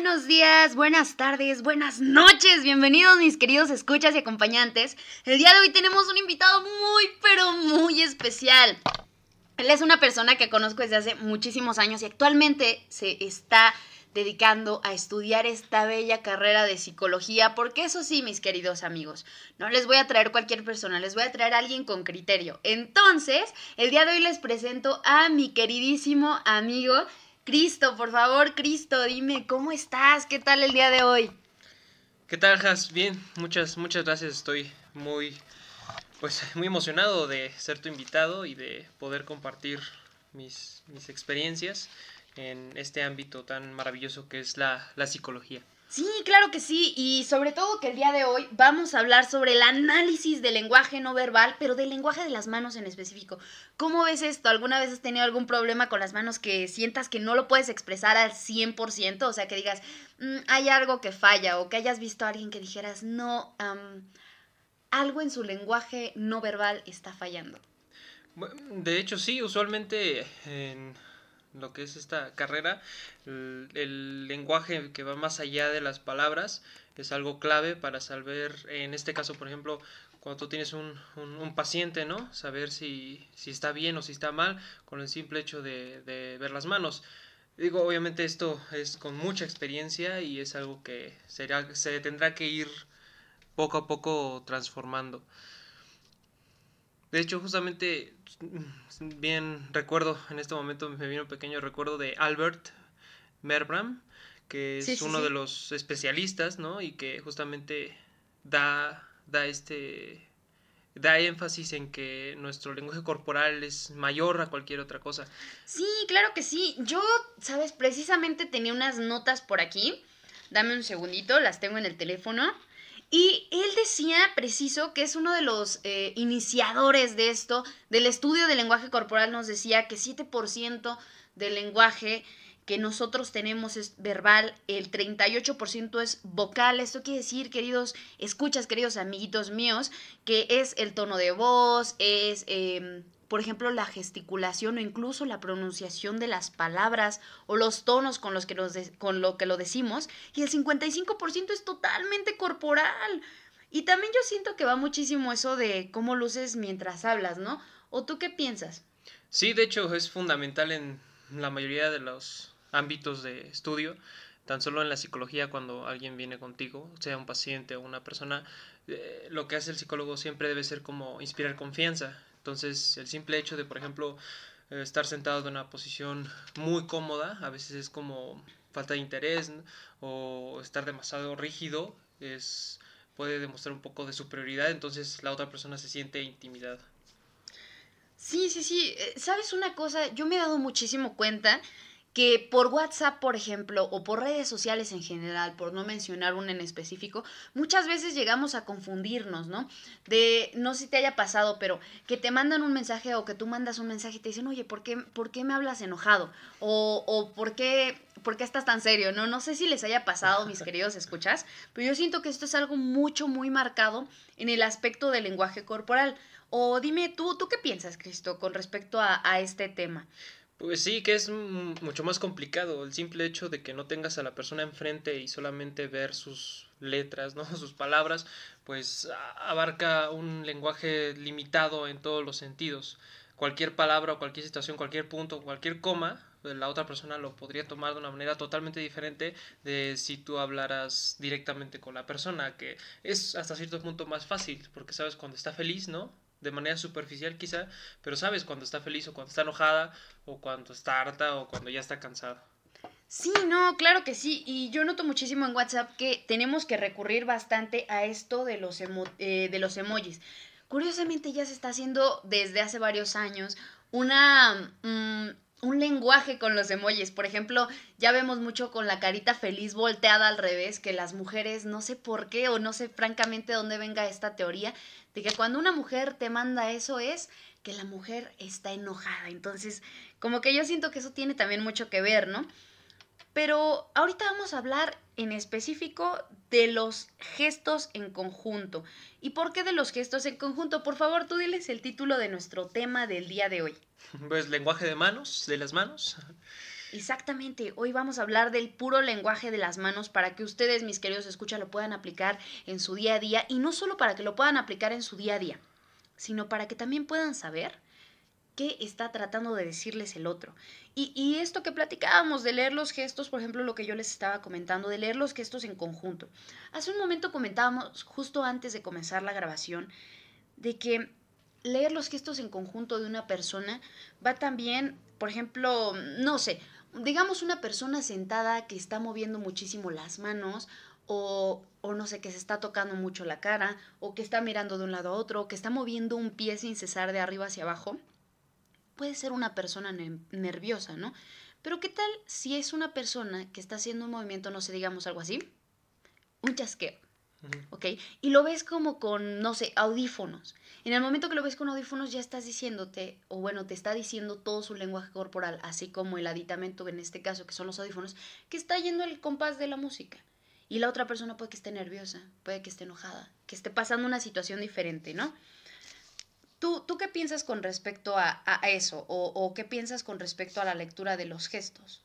buenos días, buenas tardes, buenas noches. Bienvenidos mis queridos escuchas y acompañantes. El día de hoy tenemos un invitado muy, pero muy especial. Él es una persona que conozco desde hace muchísimos años y actualmente se está dedicando a estudiar esta bella carrera de psicología, porque eso sí, mis queridos amigos, no les voy a traer cualquier persona, les voy a traer a alguien con criterio. Entonces, el día de hoy les presento a mi queridísimo amigo Cristo, por favor, Cristo, dime, ¿cómo estás? ¿Qué tal el día de hoy? ¿Qué tal, Has? Bien, muchas, muchas gracias. Estoy muy, pues, muy emocionado de ser tu invitado y de poder compartir mis, mis experiencias en este ámbito tan maravilloso que es la, la psicología. Sí, claro que sí, y sobre todo que el día de hoy vamos a hablar sobre el análisis del lenguaje no verbal, pero del lenguaje de las manos en específico. ¿Cómo ves esto? ¿Alguna vez has tenido algún problema con las manos que sientas que no lo puedes expresar al 100%? O sea, que digas, mm, hay algo que falla, o que hayas visto a alguien que dijeras, no, algo en su lenguaje no verbal está fallando. De hecho, sí, usualmente en lo que es esta carrera, el, lenguaje que va más allá de las palabras es algo clave para saber, en este caso, por ejemplo, cuando tú tienes un, un, paciente, ¿no? Saber si, si, está bien o si está mal con el simple hecho de, de, ver las manos. Digo, obviamente esto es con mucha experiencia y es algo que será, se tendrá que ir poco a poco transformando. De hecho, justamente, bien recuerdo, en este momento me vino un pequeño recuerdo de Albert Merbram, que es uno de los especialistas, ¿no? Y que justamente da, da este da énfasis en que nuestro lenguaje corporal es mayor a cualquier otra cosa. Sí, claro que sí. Yo, sabes, precisamente tenía unas notas por aquí. Dame un segundito, las tengo en el teléfono. Y él decía, preciso, que es uno de los eh, iniciadores de esto, del estudio del lenguaje corporal, nos decía que 7% del lenguaje que nosotros tenemos es verbal, el 38% es vocal. Esto quiere decir, queridos, escuchas, queridos amiguitos míos, que es el tono de voz, es... Em, por ejemplo, la gesticulación o incluso la pronunciación de las palabras o los tonos con los que, nos con lo, que lo decimos, y el 55% es totalmente corporal. Y también yo siento que va muchísimo eso de cómo luces mientras hablas, ¿no? ¿O tú qué piensas? Sí, de hecho es fundamental en la mayoría de los ámbitos de estudio, tan solo en la psicología cuando alguien viene contigo, sea un paciente o una persona, eh, lo que hace el psicólogo siempre debe ser como inspirar confianza, entonces, el simple hecho de, por ejemplo, eh, estar sentado en una posición muy cómoda, a veces es como falta de interés o estar demasiado rígido, es puede demostrar un poco de superioridad, entonces la otra persona se siente intimidada. Sí, sí, sí. Eh, ¿Sabes una cosa? Yo me he dado muchísimo cuenta que por WhatsApp, por ejemplo, o por redes sociales en general, por no mencionar una en específico, muchas veces llegamos a confundirnos, ¿no? De, no sé si te haya pasado, pero que te mandan un mensaje o que tú mandas un mensaje y te dicen, oye, ¿por qué, ¿por qué me hablas enojado? O, ¿por, qué, ¿por qué estás tan serio? No, no sé si les haya pasado, mis queridos escuchas, pero yo siento que esto es algo mucho, muy marcado en el aspecto del lenguaje corporal. O dime tú, ¿tú qué piensas, Cristo, con respecto a este tema? Pues sí, que es mucho más complicado el simple hecho de que no tengas a la persona enfrente y solamente ver sus letras, ¿no? sus palabras, pues abarca un lenguaje limitado en todos los sentidos. Cualquier palabra o cualquier situación, cualquier punto, cualquier coma, pues, la otra persona lo podría tomar de una manera totalmente diferente de si tú hablaras directamente con la persona, que es hasta cierto punto más fácil, porque sabes cuando está feliz, ¿no? De manera superficial quizá, pero sabes cuando está feliz o cuando está enojada o cuando está harta o cuando ya está cansada. Sí, no, claro que sí. Y yo noto muchísimo en WhatsApp que tenemos que recurrir bastante a esto de los, eh, de los emojis. Curiosamente ya se está haciendo desde hace varios años una... Mm, un lenguaje con los emojis. Por ejemplo, ya vemos mucho con la carita feliz volteada al revés, que las mujeres, no sé por qué o no sé francamente dónde venga esta teoría, de que cuando una mujer te manda eso es que la mujer está enojada. Entonces, como que yo siento que eso tiene también mucho que ver, ¿no? Pero ahorita vamos a hablar en específico de los gestos en conjunto. ¿Y por qué de los gestos en conjunto? Por favor, tú diles el título de nuestro tema del día de hoy. Pues lenguaje de manos, de las manos. Exactamente, hoy vamos a hablar del puro lenguaje de las manos para que ustedes, mis queridos escuchas, lo puedan aplicar en su día a día y no solo para que lo puedan aplicar en su día a día, sino para que también puedan saber qué está tratando de decirles el otro. Y, y, esto que platicábamos de leer los gestos, por ejemplo, lo que yo les estaba comentando, de leer los gestos en conjunto. Hace un momento comentábamos, justo antes de comenzar la grabación, de que leer los gestos en conjunto de una persona va también, por ejemplo, no sé, digamos una persona sentada que está moviendo muchísimo las manos o, o, no sé, que se está tocando mucho la cara, o que está mirando de un lado a otro, o que está moviendo un pie sin cesar de arriba hacia abajo, puede ser una persona nerviosa, ¿no? Pero ¿qué tal si es una persona que está haciendo un movimiento, no sé, digamos algo así? Un chasqueo. ¿Ok? Y lo ves como con, no sé, audífonos. En el momento que lo ves con audífonos ya estás diciéndote, o bueno, te está diciendo todo su lenguaje corporal, así como el aditamento en este caso, que son los audífonos, que está yendo el compás de la música. Y la otra persona puede que esté nerviosa, puede que esté enojada, que esté pasando una situación diferente, ¿no? ¿Tú, ¿Tú, qué piensas con respecto a, eso? O, ¿O, qué piensas con respecto a la lectura de los gestos?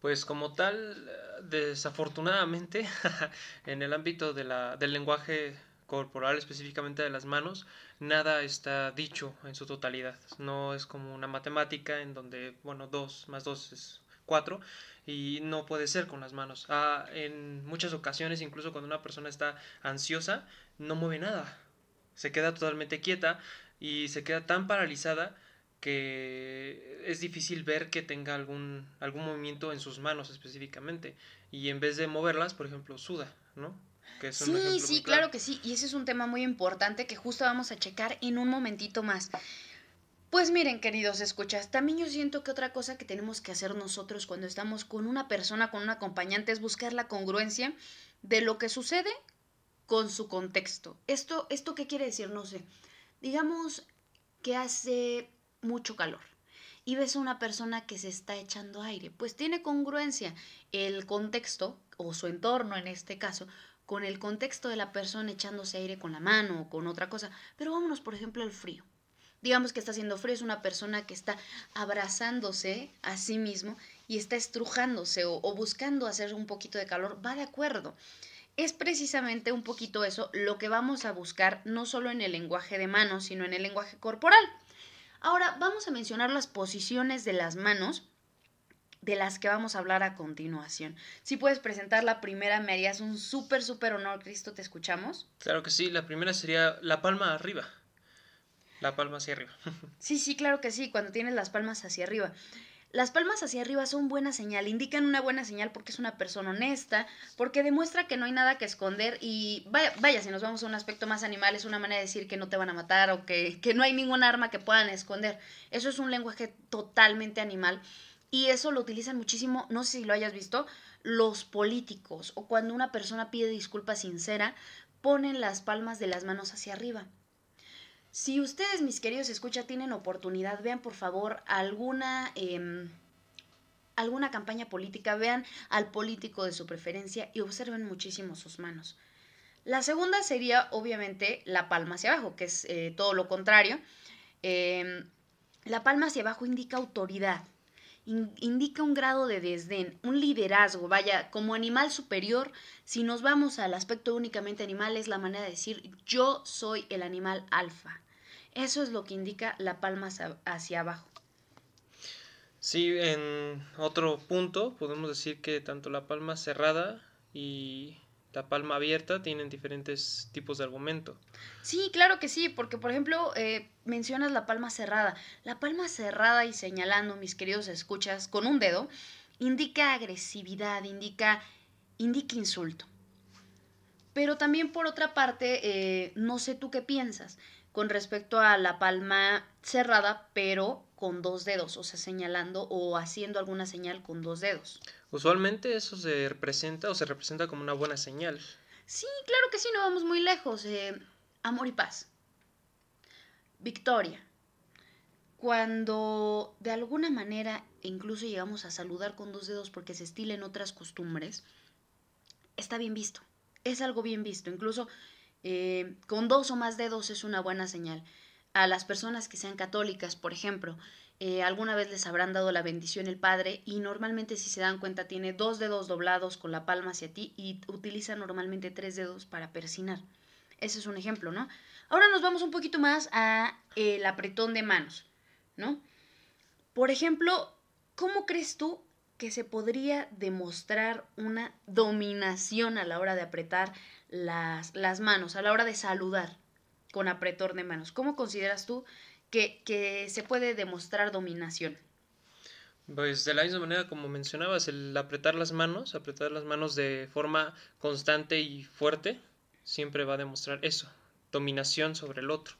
Pues como tal, desafortunadamente, en el ámbito de la, del lenguaje corporal, específicamente de las manos, nada está dicho en su totalidad. No es como una matemática en donde, bueno, dos más dos es cuatro y no puede ser con las manos. Ah, en muchas ocasiones, incluso cuando una persona está ansiosa, no mueve nada. Se queda totalmente quieta y se queda tan paralizada que es difícil ver que tenga algún, algún movimiento en sus manos específicamente. Y en vez de moverlas, por ejemplo, suda, ¿no? Que es sí, sí, claro. claro que sí. Y ese es un tema muy importante que justo vamos a checar en un momentito más. Pues miren, queridos escuchas, también yo siento que otra cosa que tenemos que hacer nosotros cuando estamos con una persona, con un acompañante, es buscar la congruencia de lo que sucede con su contexto. ¿Esto, esto qué quiere decir? No sé. Digamos que hace mucho calor y ves a una persona que se está echando aire, pues tiene congruencia el contexto o su entorno en este caso con el contexto de la persona echándose aire con la mano o con otra cosa. Pero vámonos, por ejemplo, al frío. Digamos que está haciendo frío, es una persona que está abrazándose a sí mismo y está estrujándose o, o buscando hacer un poquito de calor, va de acuerdo es precisamente un poquito eso lo que vamos a buscar no solo en el lenguaje de manos, sino en el lenguaje corporal. Ahora vamos a mencionar las posiciones de las manos de las que vamos a hablar a continuación. Si puedes presentar la primera, me harías un súper, súper honor, Cristo, ¿te escuchamos? Claro que sí, la primera sería la palma arriba. La palma hacia arriba. sí, sí, claro que sí, cuando tienes las palmas hacia arriba. Las palmas hacia arriba son buena señal, indican una buena señal porque es una persona honesta, porque demuestra que no hay nada que esconder y vaya, vaya, si nos vamos a un aspecto más animal, es una manera de decir que no te van a matar o que, que no hay ningún arma que puedan esconder. Eso es un lenguaje totalmente animal y eso lo utilizan muchísimo, no sé si lo hayas visto, los políticos o cuando una persona pide disculpa sincera, ponen las palmas de las manos hacia arriba. Si ustedes, mis queridos escucha, tienen oportunidad, vean por favor alguna, eh, alguna campaña política, vean al político de su preferencia y observen muchísimo sus manos. La segunda sería, obviamente, la palma hacia abajo, que es eh, todo lo contrario. Eh, la palma hacia abajo indica autoridad, indica un grado de desdén, un liderazgo, vaya, como animal superior, si nos vamos al aspecto únicamente animal, es la manera de decir yo soy el animal alfa. Eso es lo que indica la palma hacia abajo. Sí, en otro punto podemos decir que tanto la palma cerrada y la palma abierta tienen diferentes tipos de argumento. Sí, claro que sí, porque por ejemplo eh, mencionas la palma cerrada. La palma cerrada y señalando, mis queridos escuchas, con un dedo, indica agresividad, indica, indica insulto. Pero también por otra parte, eh, no sé tú qué piensas con respecto a la palma cerrada, pero con dos dedos, o sea, señalando o haciendo alguna señal con dos dedos. Usualmente eso se representa o se representa como una buena señal. Sí, claro que sí, no vamos muy lejos. Eh, amor y paz. Victoria. Cuando de alguna manera incluso llegamos a saludar con dos dedos porque se estilen otras costumbres, está bien visto. Es algo bien visto. Incluso eh, con dos o más dedos es una buena señal. a las personas que sean católicas, por ejemplo, eh, alguna vez les habrán dado la bendición el Padre y normalmente si se dan cuenta tiene dos dedos doblados con la palma hacia ti y utiliza normalmente tres dedos para persinar. Ese es un ejemplo, ¿no? Ahora nos vamos un poquito más a el apretón de manos, ¿no? Por ejemplo, ¿cómo crees tú que se podría demostrar una dominación a la hora de apretar las, las manos, a la hora de saludar con apretón de manos? ¿Cómo consideras tú que, que se puede demostrar dominación? Pues de la misma manera como mencionabas, el apretar las manos, apretar las manos de forma constante y fuerte, siempre va a demostrar eso, dominación sobre el otro.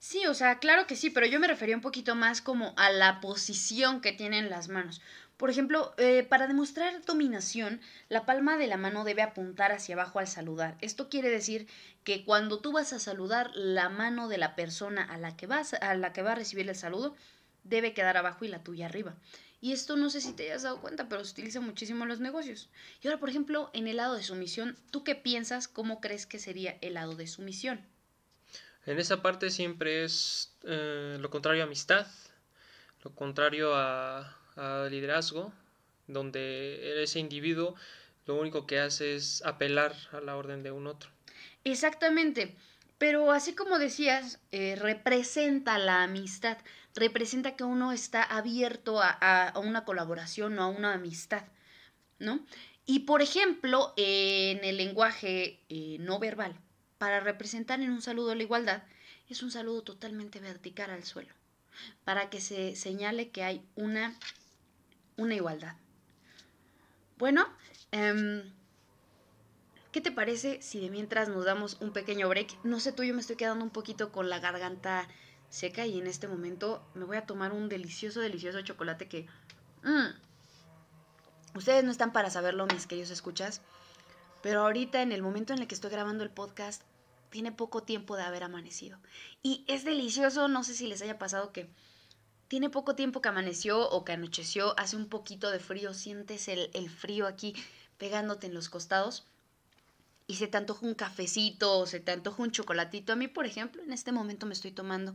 Sí, o sea, claro que sí, pero yo me refería un poquito más como a la posición que tienen las manos. Por ejemplo, eh, para demostrar dominación, la palma de la mano debe apuntar hacia abajo al saludar. Esto quiere decir que cuando tú vas a saludar, la mano de la persona a la que vas, a la que va a recibir el saludo, debe quedar abajo y la tuya arriba. Y esto no sé si te hayas dado cuenta, pero se utiliza muchísimo en los negocios. Y ahora, por ejemplo, en el lado de sumisión, ¿tú qué piensas? ¿Cómo crees que sería el lado de sumisión? En esa parte siempre es eh, lo contrario a amistad, lo contrario a, liderazgo, donde ese individuo lo único que hace es apelar a la orden de un otro. Exactamente. Pero así como decías, eh, representa la amistad, representa que uno está abierto a, una colaboración o a una amistad, ¿no? Y por ejemplo, en el lenguaje eh, no verbal, para representar en un saludo la igualdad, es un saludo totalmente vertical al suelo, para que se señale que hay una, una igualdad. Bueno, em, ¿qué te parece si de mientras nos damos un pequeño break? No sé tú, yo me estoy quedando un poquito con la garganta seca y en este momento me voy a tomar un delicioso, delicioso chocolate que... Mm, ustedes no están para saberlo, mis queridos escuchas, pero ahorita, en el momento en el que estoy grabando el podcast, tiene poco tiempo de haber amanecido. Y es delicioso, no sé si les haya pasado que tiene poco tiempo que amaneció o que anocheció, hace un poquito de frío, sientes el, frío aquí pegándote en los costados y se te antoja un cafecito o se te antoja un chocolatito. A mí, por ejemplo, en este momento me estoy tomando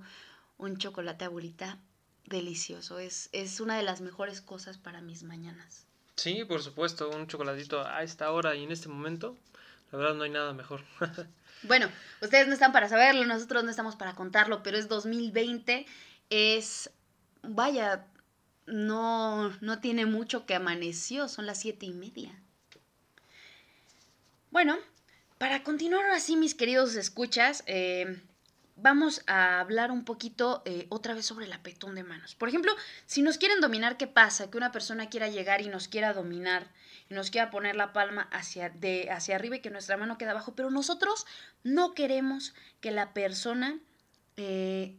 un chocolate abuelita delicioso. Es, es una de las mejores cosas para mis mañanas. Sí, por supuesto, un chocolatito a esta hora y en este momento, la verdad no hay nada mejor. bueno, ustedes no están para saberlo, nosotros no estamos para contarlo, pero es 2020, es, vaya, no, no tiene mucho que amaneció, son las siete y media. Bueno, para continuar así, mis queridos escuchas, eh, vamos a hablar un poquito eh, otra vez sobre el apretón de manos. Por ejemplo, si nos quieren dominar, ¿qué pasa? Que una persona quiera llegar y nos quiera dominar y nos quiera poner la palma hacia, de, hacia arriba y que nuestra mano quede abajo, pero nosotros no queremos que la persona eh,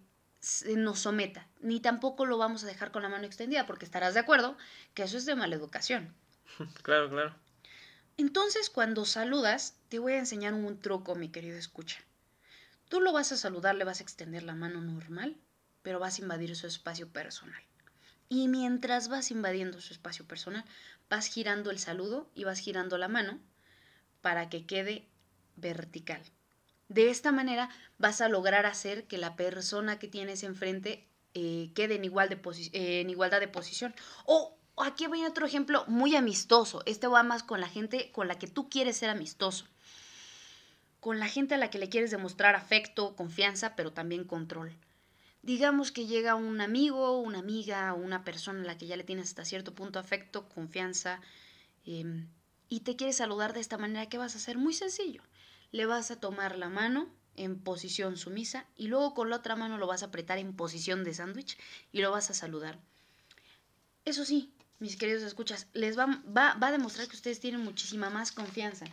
nos someta, ni tampoco lo vamos a dejar con la mano extendida, porque estarás de acuerdo que eso es de mala educación. Claro, claro. Entonces, cuando saludas, te voy a enseñar un truco, mi querido escucha. Tú lo vas a saludar, le vas a extender la mano normal, pero vas a invadir su espacio personal. Y mientras vas invadiendo su espacio personal, vas girando el saludo y vas girando la mano para que quede vertical. De esta manera vas a lograr hacer que la persona que tienes enfrente eh, quede en, igual de eh, en igualdad de posición. O aquí voy a otro ejemplo muy amistoso. Este va más con la gente con la que tú quieres ser amistoso con la gente a la que le quieres demostrar afecto, confianza, pero también control. Digamos que llega un amigo, una amiga una persona a la que ya le tienes hasta cierto punto afecto, confianza, em, y te quiere saludar de esta manera, ¿qué vas a hacer? Muy sencillo. Le vas a tomar la mano en posición sumisa y luego con la otra mano lo vas a apretar en posición de sándwich y lo vas a saludar. Eso sí, mis queridos escuchas, les va, va, va a demostrar que ustedes tienen muchísima más confianza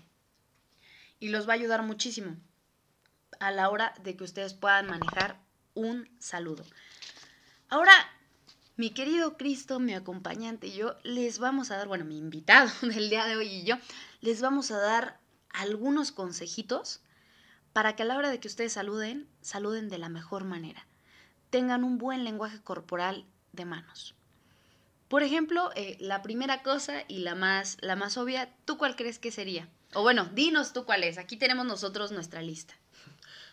y los va a ayudar muchísimo a la hora de que ustedes puedan manejar un saludo. Ahora, mi querido Cristo, mi acompañante y yo, les vamos a dar, bueno, mi invitado del día de hoy y yo, les vamos a dar algunos consejitos para que a la hora de que ustedes saluden, saluden de la mejor manera. Tengan un buen lenguaje corporal de manos. Por ejemplo, eh, la primera cosa y la más, la más obvia, ¿tú cuál crees que sería? O bueno, dinos tú cuál es. Aquí tenemos nosotros nuestra lista.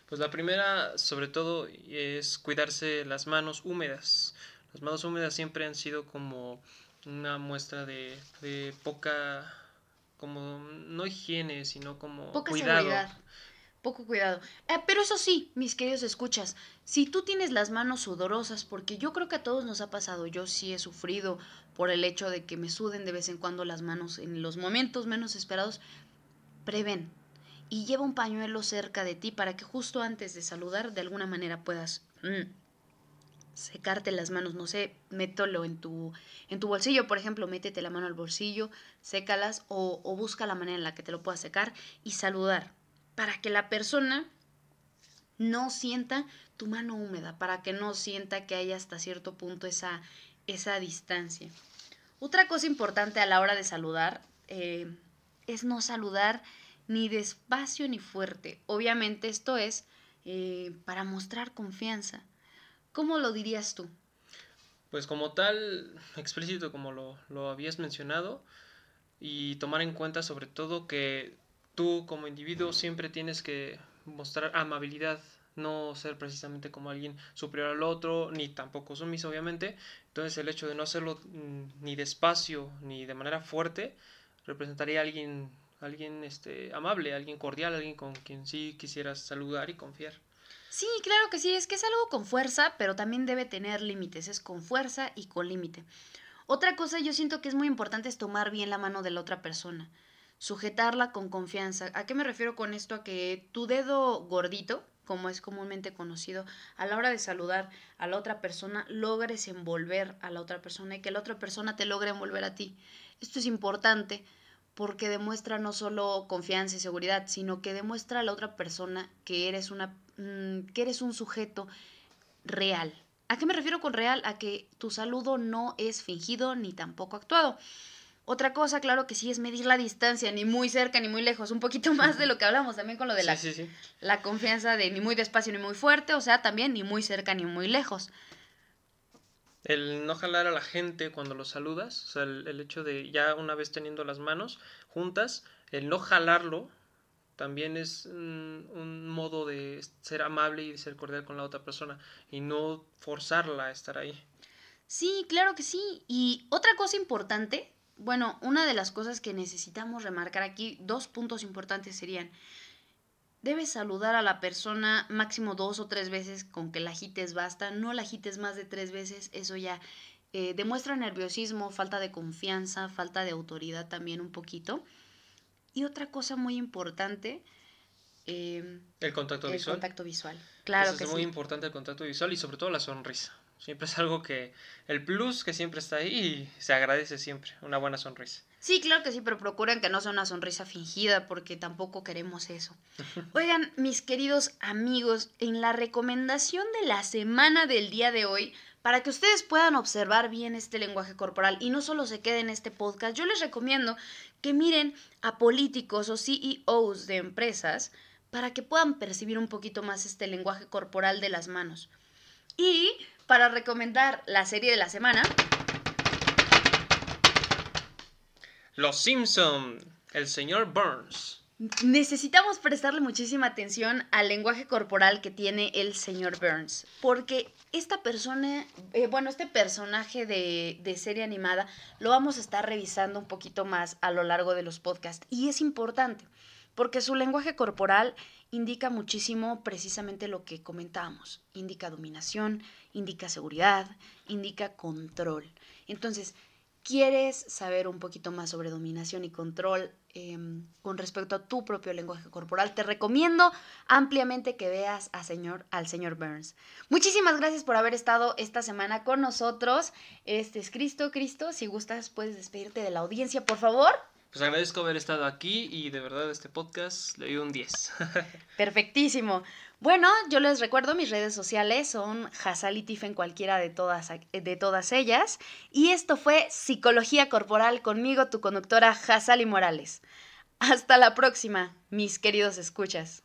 Pues la primera, sobre todo, es cuidarse las manos húmedas. Las manos húmedas siempre han sido como una muestra de, de poca, como no higiene, sino como Poca cuidado. seguridad. Poco cuidado. Eh, pero eso sí, mis queridos escuchas, si tú tienes las manos sudorosas, porque yo creo que a todos nos ha pasado, yo sí he sufrido por el hecho de que me suden de vez en cuando las manos en los momentos menos esperados, prevén y lleva un pañuelo cerca de ti para que justo antes de saludar de alguna manera puedas mm, secarte las manos, no sé, mételo en tu, en tu bolsillo, por ejemplo, métete la mano al bolsillo, sécalas o, busca la manera en la que te lo puedas secar y saludar para que la persona no sienta tu mano húmeda, para que no sienta que hay hasta cierto punto esa, esa distancia. Otra cosa importante a la hora de saludar eh, es no saludar ni despacio ni fuerte. Obviamente esto es eh, para mostrar confianza. ¿Cómo lo dirías tú? Pues como tal, explícito como lo, lo habías mencionado, y tomar en cuenta sobre todo que tú como individuo siempre tienes que mostrar amabilidad, no ser precisamente como alguien superior al otro, ni tampoco sumiso, obviamente. Entonces el hecho de no hacerlo mm, ni despacio ni de manera fuerte representaría a alguien, alguien este, amable, alguien cordial, alguien con quien sí quisieras saludar y confiar. Sí, claro que sí, es que es algo con fuerza, pero también debe tener límites, es con fuerza y con límite. Otra cosa yo siento que es muy importante es tomar bien la mano de la otra persona, sujetarla con confianza. ¿A qué me refiero con esto? A que tu dedo gordito, como es comúnmente conocido, a la hora de saludar a la otra persona, logres envolver a la otra persona y que la otra persona te logre envolver a ti. Esto es importante porque demuestra no solo confianza y seguridad, sino que demuestra a la otra persona que eres una mm, que eres un sujeto real. ¿A qué me refiero con real? A que tu saludo no es fingido ni tampoco actuado. Otra cosa, claro que sí, es medir la distancia, ni muy cerca ni muy lejos, un poquito más de lo que hablamos también con lo de Sí, la, sí, sí. la confianza de ni muy despacio ni muy fuerte, o sea, también ni muy cerca ni muy lejos. El no jalar a la gente cuando los saludas, o sea, el, el hecho de ya una vez teniendo las manos juntas, el no jalarlo también es un, un modo de ser amable y de ser cordial con la otra persona y no forzarla a estar ahí. Sí, claro que sí. Y otra cosa importante, bueno, una de las cosas que necesitamos remarcar aquí, dos puntos importantes serían, debes saludar a la persona máximo dos o tres veces con que la agites basta, no la agites más de tres veces, eso ya eh, demuestra nerviosismo, falta de confianza, falta de autoridad también un poquito. Y otra cosa muy importante, eh, El contacto el visual. contacto visual. Claro Eso que es muy importante el contacto visual y sobre todo la sonrisa. Siempre es algo que, el plus que siempre está ahí y se agradece siempre, una buena sonrisa. Sí, claro que sí, pero procuren que no sea una sonrisa fingida porque tampoco queremos eso. Oigan, mis queridos amigos, en la recomendación de la semana del día de hoy, para que ustedes puedan observar bien este lenguaje corporal y no solo se quede en este podcast, yo les recomiendo que miren a políticos o CEOs de empresas para que puedan percibir un poquito más este lenguaje corporal de las manos. Y para recomendar la serie de la semana, Los Simpson, el señor Burns. Necesitamos prestarle muchísima atención al lenguaje corporal que tiene el señor Burns, porque esta persona, eh, bueno, este personaje de, de serie animada lo vamos a estar revisando un poquito más a lo largo de los podcasts y es importante, porque su lenguaje corporal indica muchísimo precisamente lo que comentábamos, indica dominación, indica seguridad, indica control. Entonces, ¿Quieres saber un poquito más sobre dominación y control eh, con respecto a tu propio lenguaje corporal? Te recomiendo ampliamente que veas al señor Burns. Muchísimas gracias por haber estado esta semana con nosotros. Este es Cristo, Cristo. Si gustas, puedes despedirte de la audiencia, por favor. Pues agradezco haber estado aquí y de verdad este podcast le doy un 10. Perfectísimo. Bueno, yo les recuerdo, mis redes sociales son Hasal y Tif en cualquiera de todas, de todas ellas. Y esto fue Psicología Corporal conmigo, tu conductora Hasali Morales. Hasta la próxima, mis queridos escuchas.